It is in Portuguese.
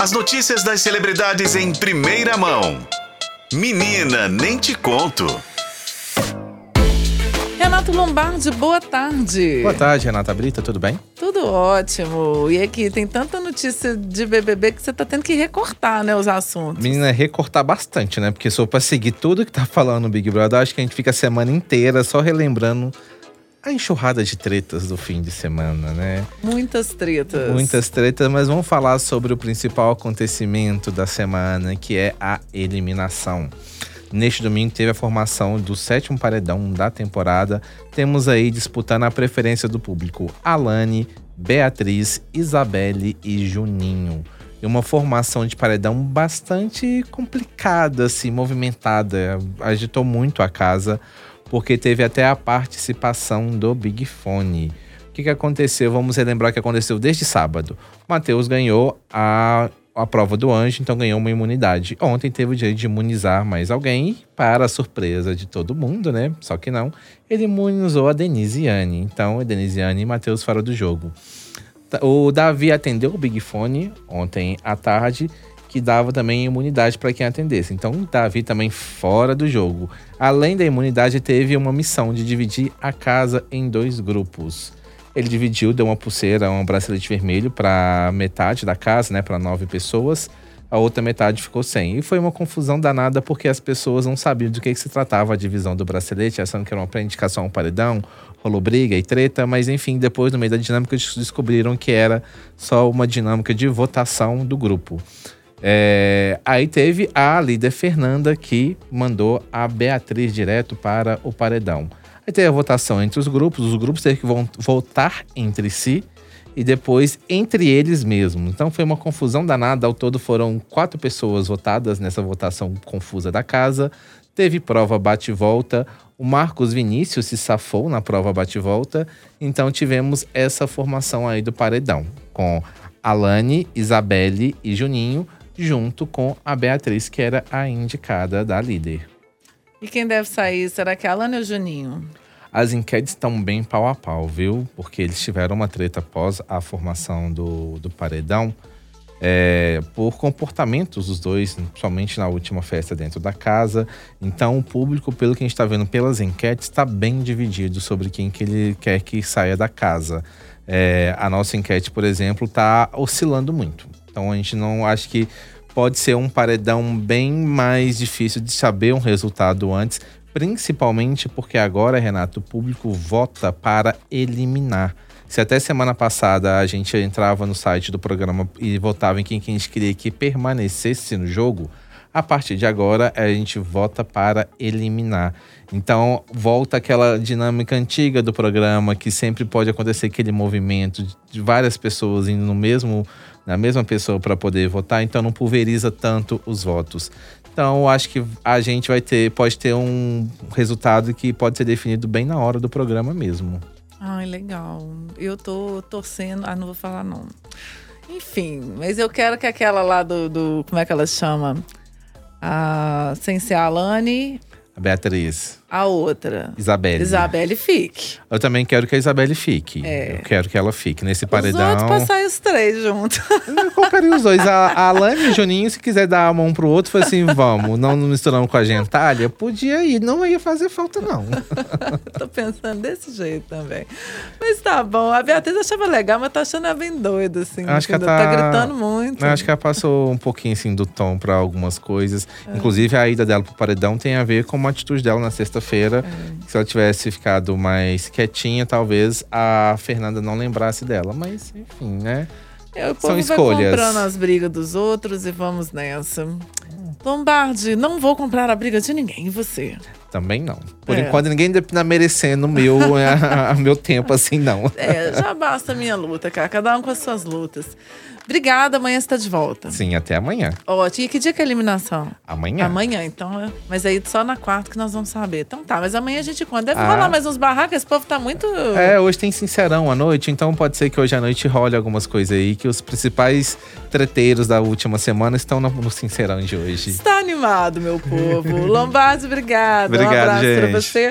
As notícias das celebridades em primeira mão. Menina, nem te conto. Renato Lombardi, boa tarde. Boa tarde, Renata Brita, tudo bem? Tudo ótimo. E aqui, tem tanta notícia de BBB que você tá tendo que recortar, né, os assuntos. Menina, recortar bastante, né? Porque só pra seguir tudo que tá falando no Big Brother, acho que a gente fica a semana inteira só relembrando a enxurrada de tretas do fim de semana, né? Muitas tretas. Muitas tretas, mas vamos falar sobre o principal acontecimento da semana, que é a eliminação. Neste domingo teve a formação do sétimo paredão da temporada. Temos aí disputando a preferência do público Alane, Beatriz, Isabelle e Juninho. E uma formação de paredão bastante complicada, assim, movimentada. Agitou muito a casa porque teve até a participação do Big Fone. O que, que aconteceu? Vamos relembrar o que aconteceu desde sábado. O Matheus ganhou a, a prova do anjo, então ganhou uma imunidade. Ontem teve o direito de imunizar mais alguém, para a surpresa de todo mundo, né? Só que não. Ele imunizou a Denisiane. Então, a Denisiane e Matheus fora do jogo. O Davi atendeu o Big Fone ontem à tarde que dava também imunidade para quem atendesse. Então, Davi também fora do jogo. Além da imunidade, teve uma missão de dividir a casa em dois grupos. Ele dividiu, deu uma pulseira, um bracelete vermelho para metade da casa, né, para nove pessoas. A outra metade ficou sem. E foi uma confusão danada porque as pessoas não sabiam do que, que se tratava a divisão do bracelete, achando que era uma pré-indicação ao paredão, rolou briga e treta, mas enfim, depois, no meio da dinâmica, descobriram que era só uma dinâmica de votação do grupo. É, aí teve a líder Fernanda que mandou a Beatriz direto para o paredão. Aí teve a votação entre os grupos, os grupos teve que votar entre si e depois entre eles mesmos. Então foi uma confusão danada. Ao todo foram quatro pessoas votadas nessa votação confusa da casa. Teve prova bate-volta. O Marcos Vinícius se safou na prova bate-volta. Então tivemos essa formação aí do paredão com Alane, Isabelle e Juninho junto com a Beatriz, que era a indicada da líder. E quem deve sair? Será que é a Alana ou o Juninho? As enquetes estão bem pau a pau, viu? Porque eles tiveram uma treta após a formação do, do paredão. É, por comportamentos dos dois, somente na última festa dentro da casa. Então, o público, pelo que a gente está vendo pelas enquetes, está bem dividido sobre quem que ele quer que saia da casa. É, a nossa enquete, por exemplo, está oscilando muito. Então a gente não acho que pode ser um paredão bem mais difícil de saber um resultado antes, principalmente porque agora, Renato, o público vota para eliminar. Se até semana passada a gente entrava no site do programa e votava em quem, quem a gente queria que permanecesse no jogo, a partir de agora a gente vota para eliminar. Então volta aquela dinâmica antiga do programa que sempre pode acontecer aquele movimento de várias pessoas indo no mesmo na mesma pessoa para poder votar, então não pulveriza tanto os votos. Então, acho que a gente vai ter, pode ter um resultado que pode ser definido bem na hora do programa mesmo. Ai, legal. Eu tô torcendo. Ah, não vou falar não. Enfim, mas eu quero que aquela lá do. do como é que ela chama? A, sem ser a Alane. A Beatriz. A outra. Isabelle. Isabelle fique. Eu também quero que a Isabelle fique. É. Eu quero que ela fique nesse paredão. Os outros passar os três juntos. Eu colocaria os dois. A, a Alane e o Juninho, se quiser dar a mão pro outro, foi assim, vamos. Não misturamos com a gentalha, podia ir. Não ia fazer falta, não. Tô pensando desse jeito também. Mas tá bom. A Beatriz achava legal, mas tá achando ela bem doida, assim. Acho que ela tá... tá gritando muito. Acho que ela passou um pouquinho, assim, do tom pra algumas coisas. É. Inclusive, a ida dela pro paredão tem a ver com uma atitude dela na sexta sexta-feira. É. Se ela tivesse ficado mais quietinha, talvez a Fernanda não lembrasse dela. Mas, enfim, né? É, São escolhas. comprando as brigas dos outros e vamos nessa. Lombardi, não vou comprar a briga de ninguém. E você? Também não. Por é. enquanto, ninguém tá merecendo o meu, a, a, meu tempo assim, não. É, já basta a minha luta, cara. Cada um com as suas lutas. Obrigada, amanhã você tá de volta. Sim, até amanhã. Ótimo. E que dia que é a eliminação? Amanhã. Amanhã, então. É. Mas aí só na quarta que nós vamos saber. Então tá, mas amanhã a gente conta. Deve ah. rolar mais uns barracos, esse povo tá muito. É, hoje tem sincerão à noite, então pode ser que hoje à noite role algumas coisas aí, que os principais treteiros da última semana estão no sincerão de hoje. Está animado, meu povo. Lombardi, obrigado. Obrigado, um abraço gente. pra você.